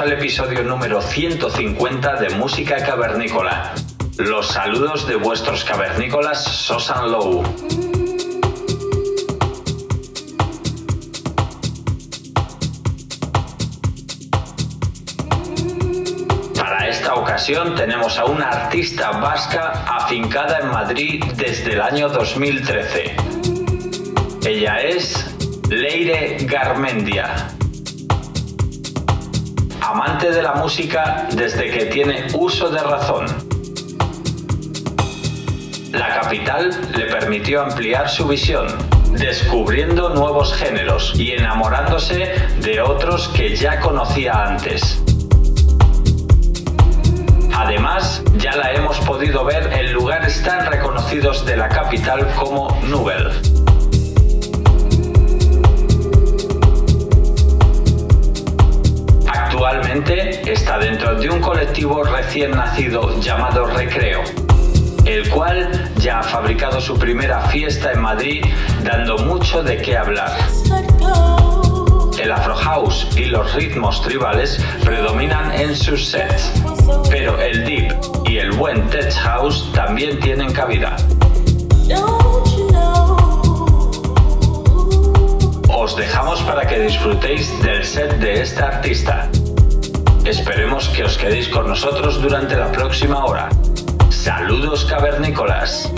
Al episodio número 150 de Música Cavernícola. Los saludos de vuestros cavernícolas Sosan Low. Para esta ocasión tenemos a una artista vasca afincada en Madrid desde el año 2013. Ella es Leire Garmendia amante de la música desde que tiene uso de razón. La capital le permitió ampliar su visión, descubriendo nuevos géneros y enamorándose de otros que ya conocía antes. Además, ya la hemos podido ver en lugares tan reconocidos de la capital como Nubel. Está dentro de un colectivo recién nacido llamado Recreo, el cual ya ha fabricado su primera fiesta en Madrid dando mucho de qué hablar. El Afro House y los ritmos tribales predominan en sus sets, pero el deep y el buen tech house también tienen cabida. Os dejamos para que disfrutéis del set de esta artista. Esperemos que os quedéis con nosotros durante la próxima hora. Saludos cavernícolas.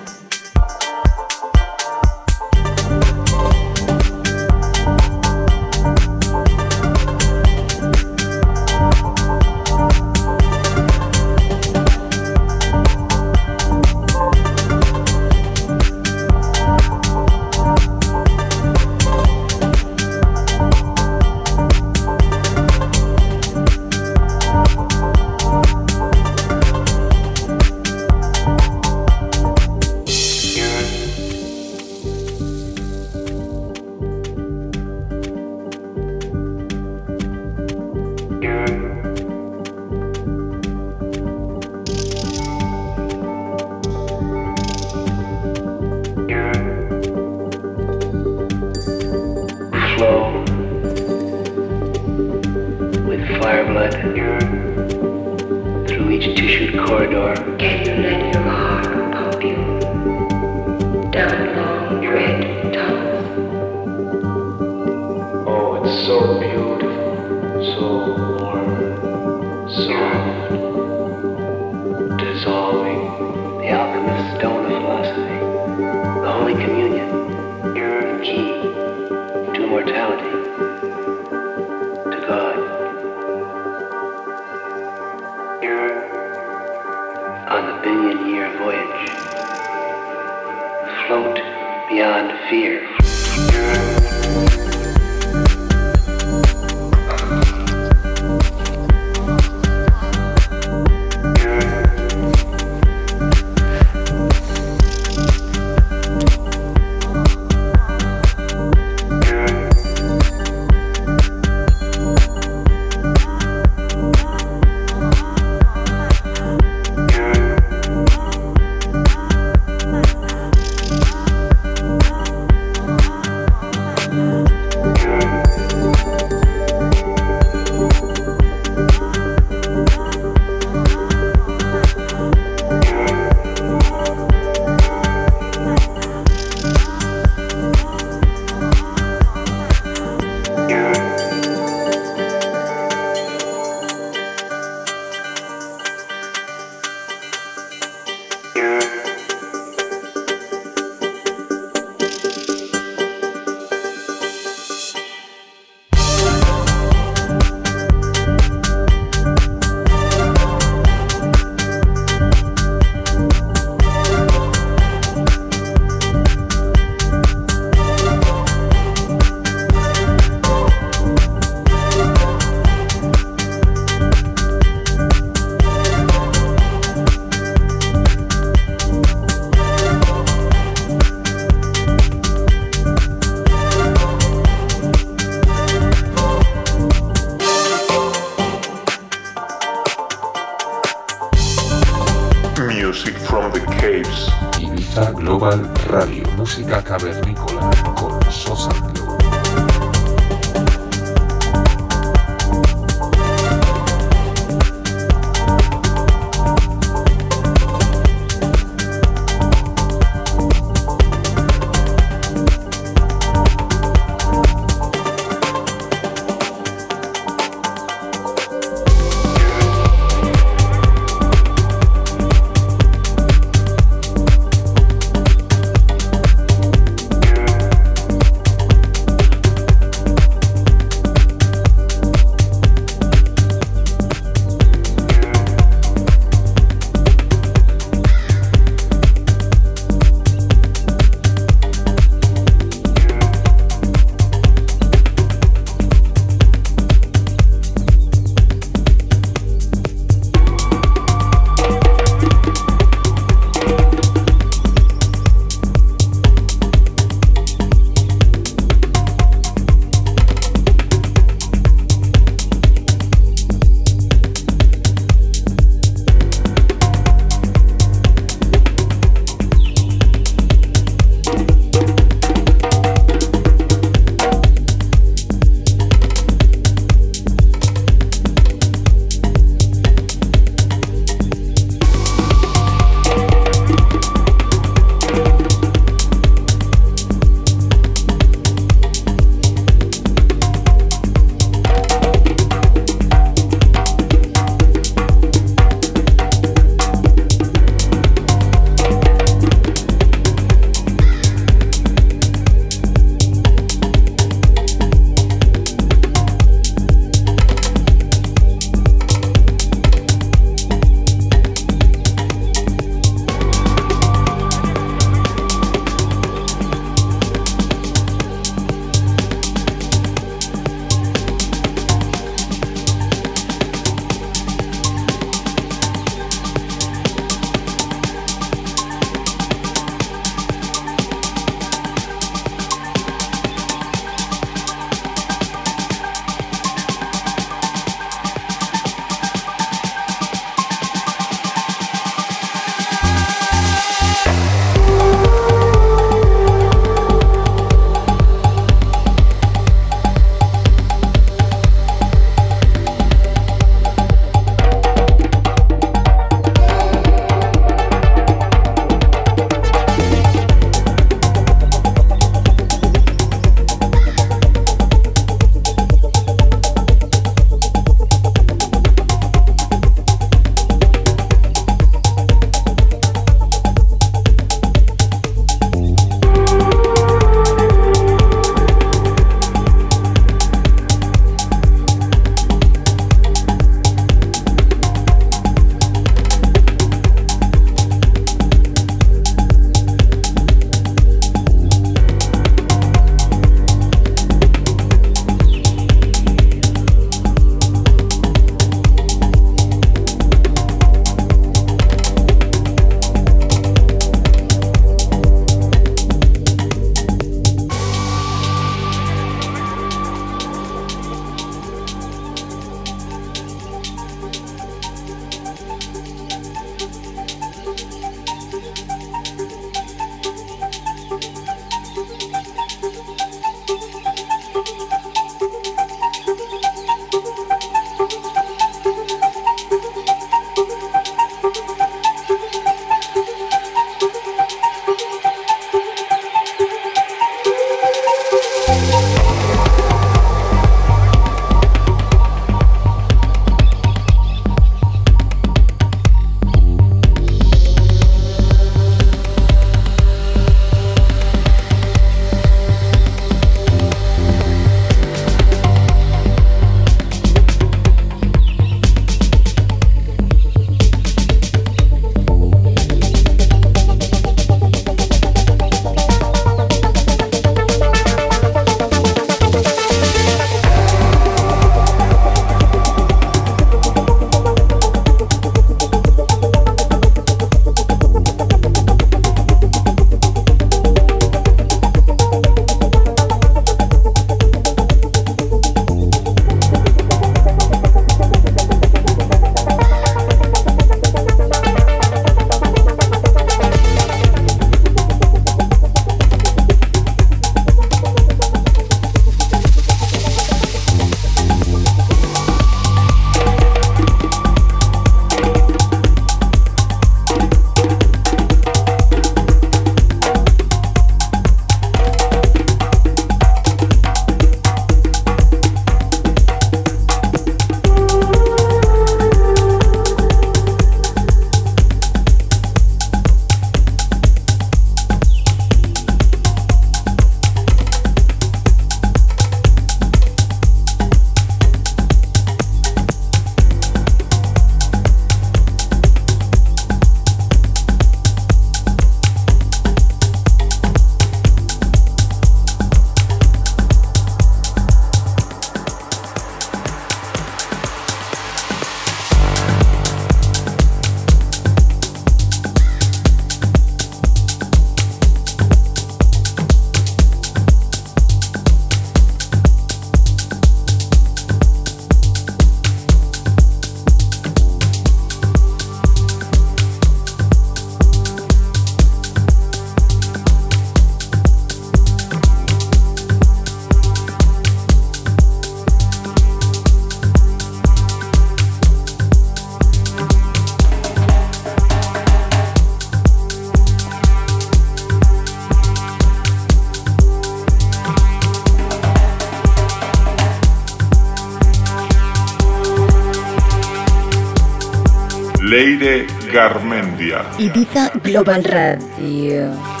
Garmendia. Ibiza Global Radio.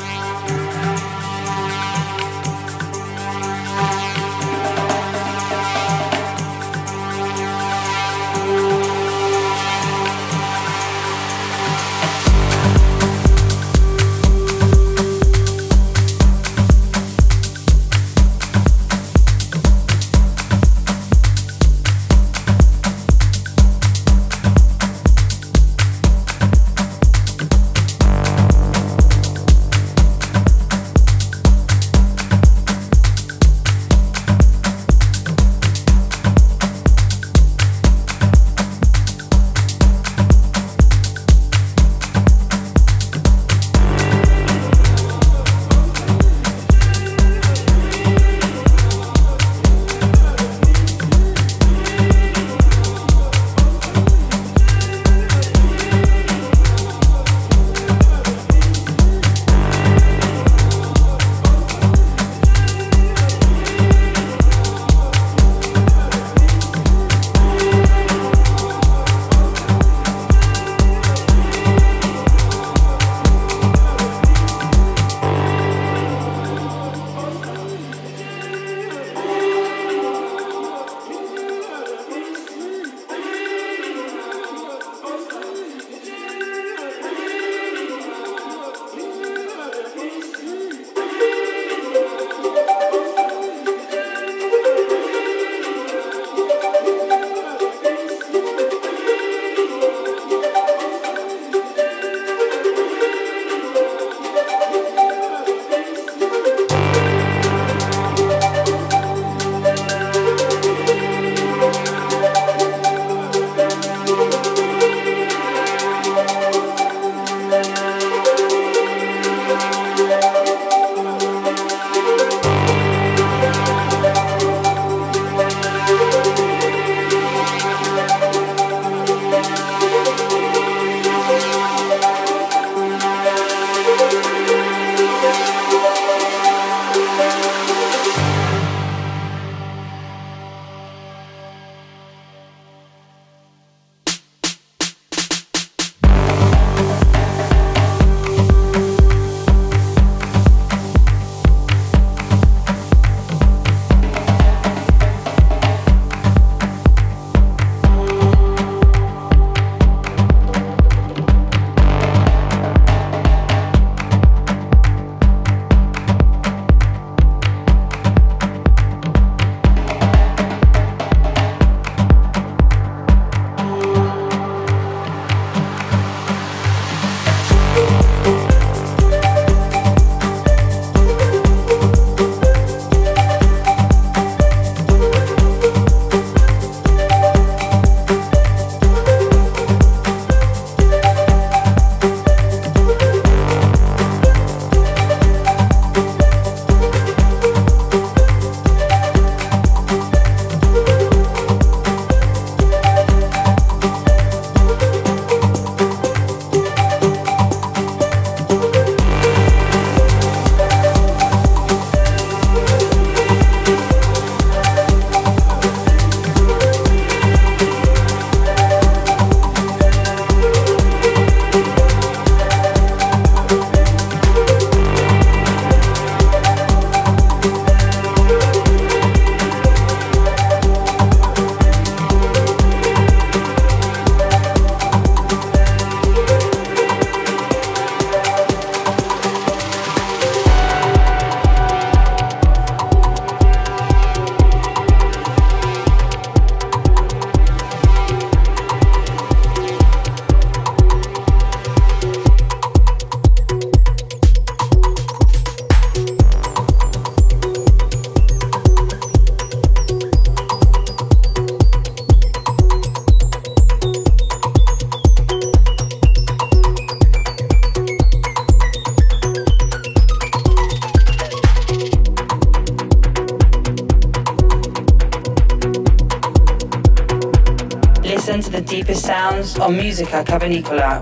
Musica Cavernicola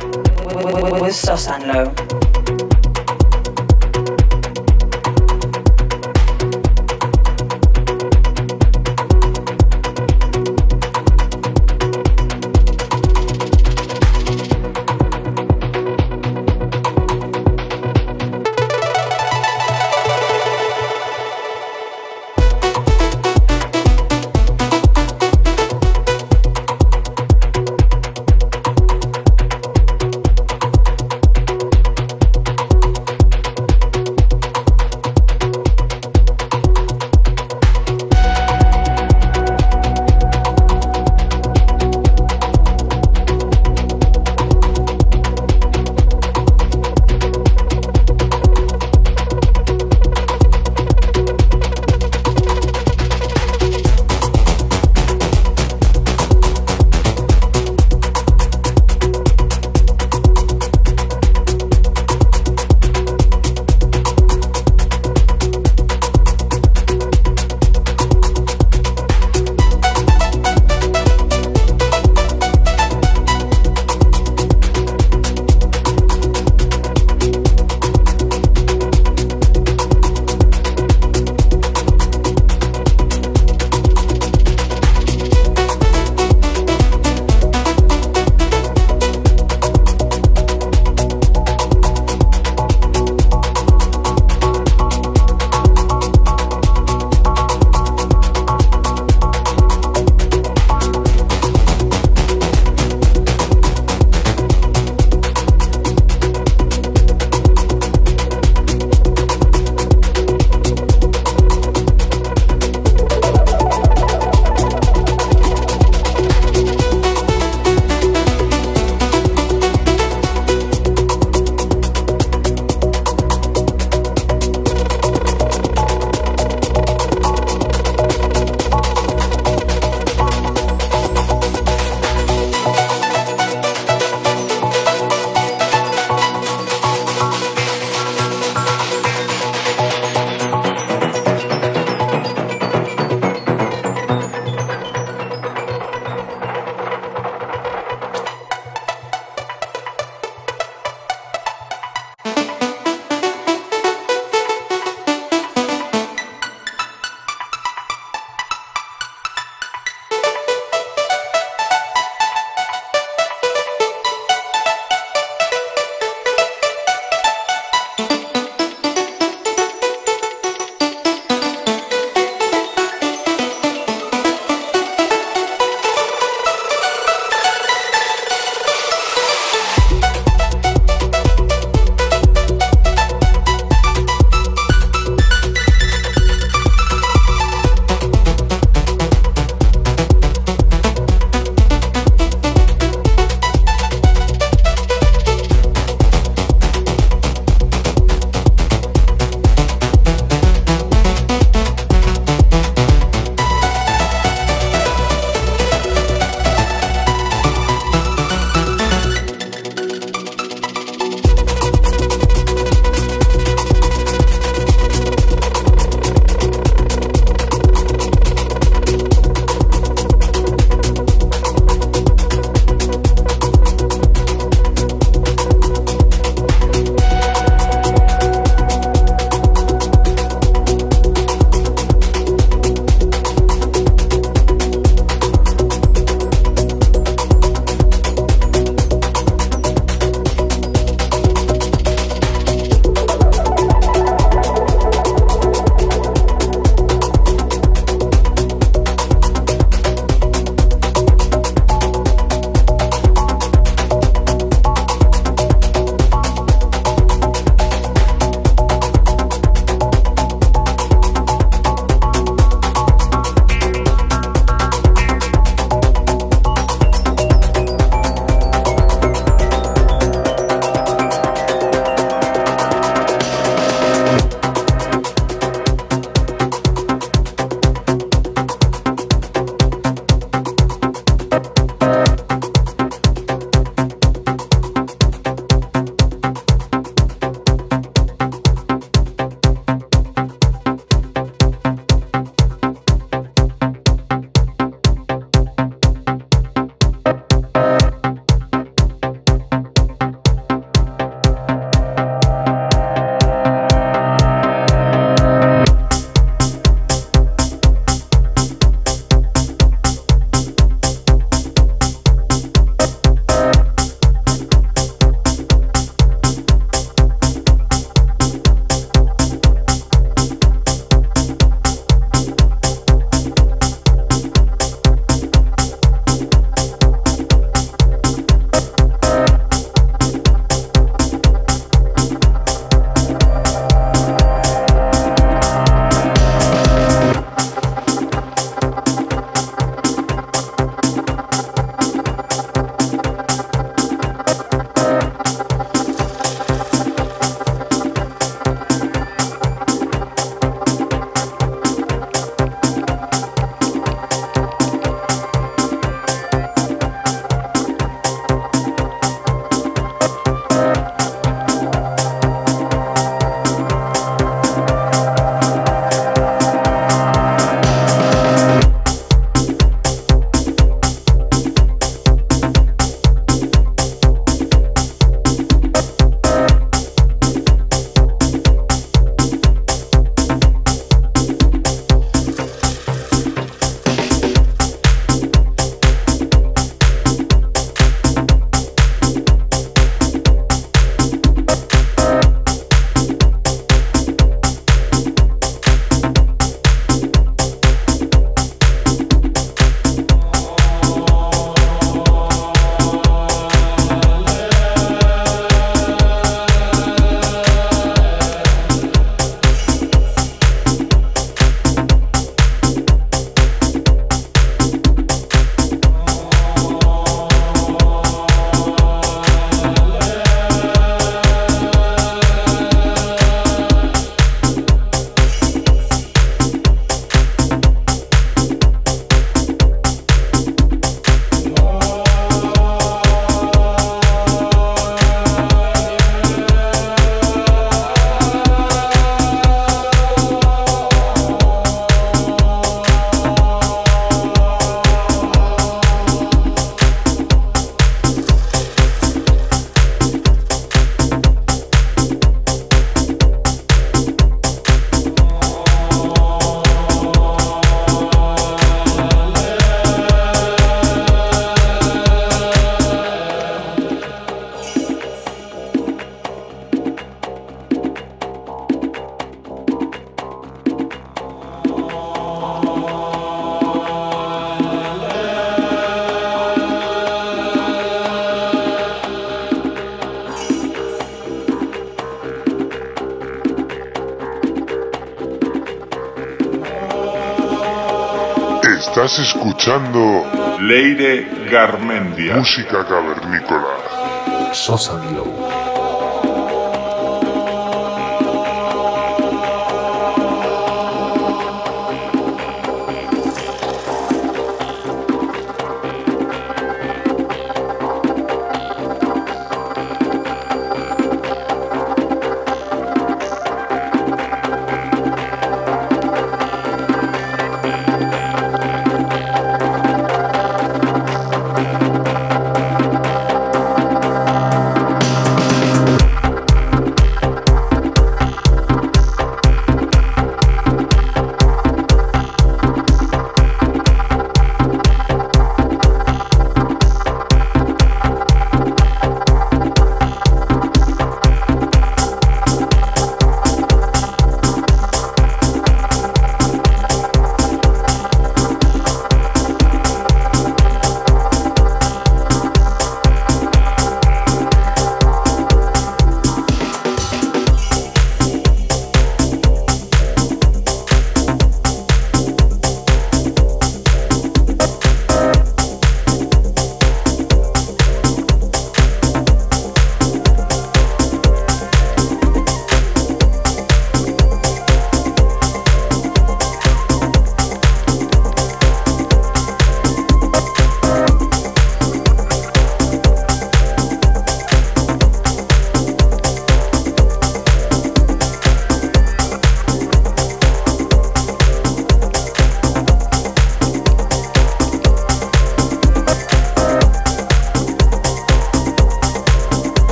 escuchando Leire Garmendia. Música cavernícola. Sosa Glow.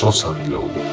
Con Sosa Milo.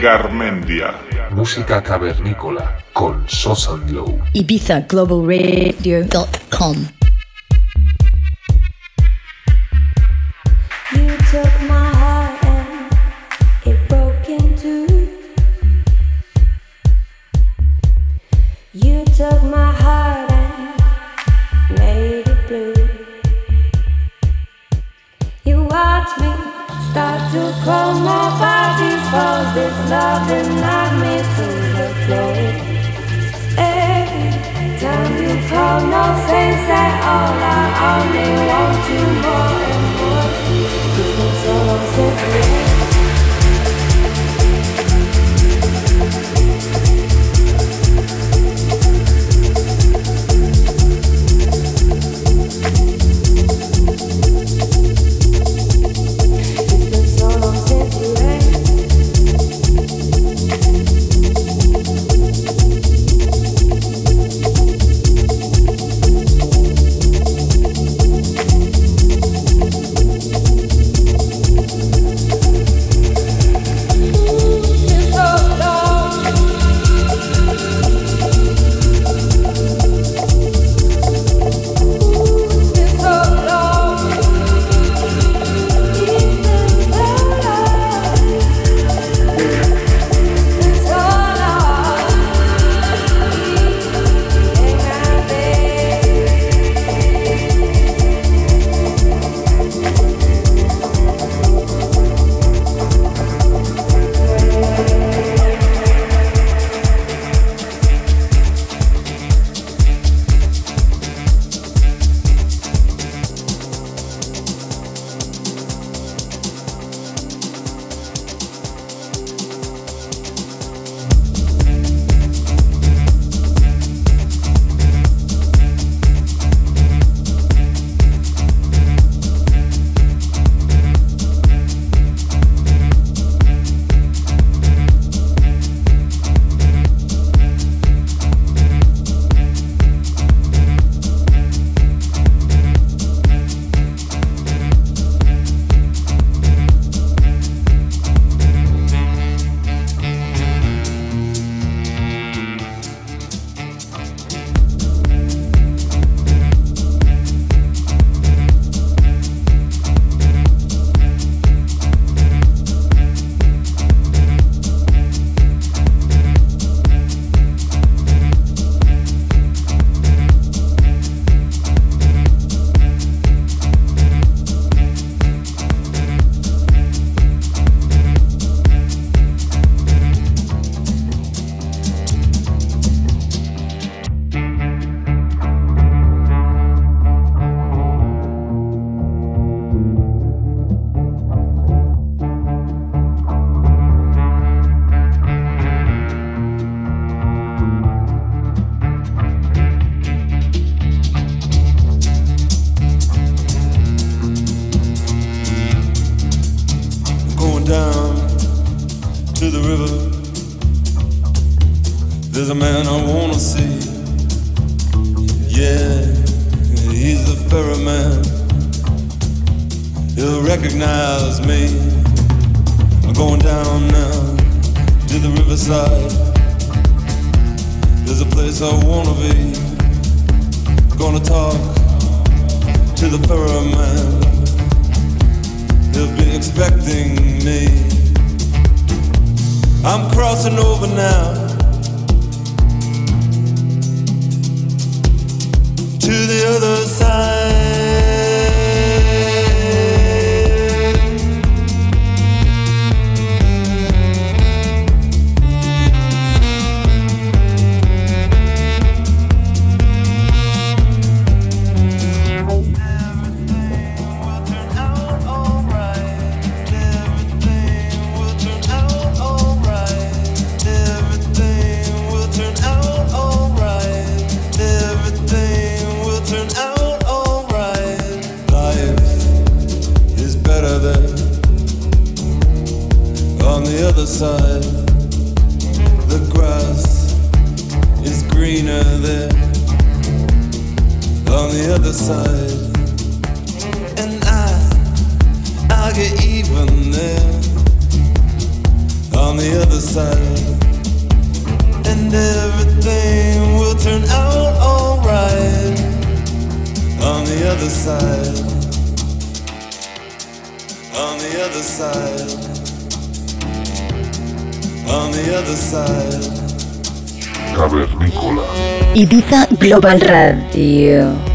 Garmendia. Música cavernícola con Sosa Low. IbizaGlobalRadio.com You took my heart and it broke in two. You took my heart and made it blue. You watched me start to call my body falls this love that knocked me to the floor. Every time you call, no sense at all. I only want you more and more. It's been so long Global Radio.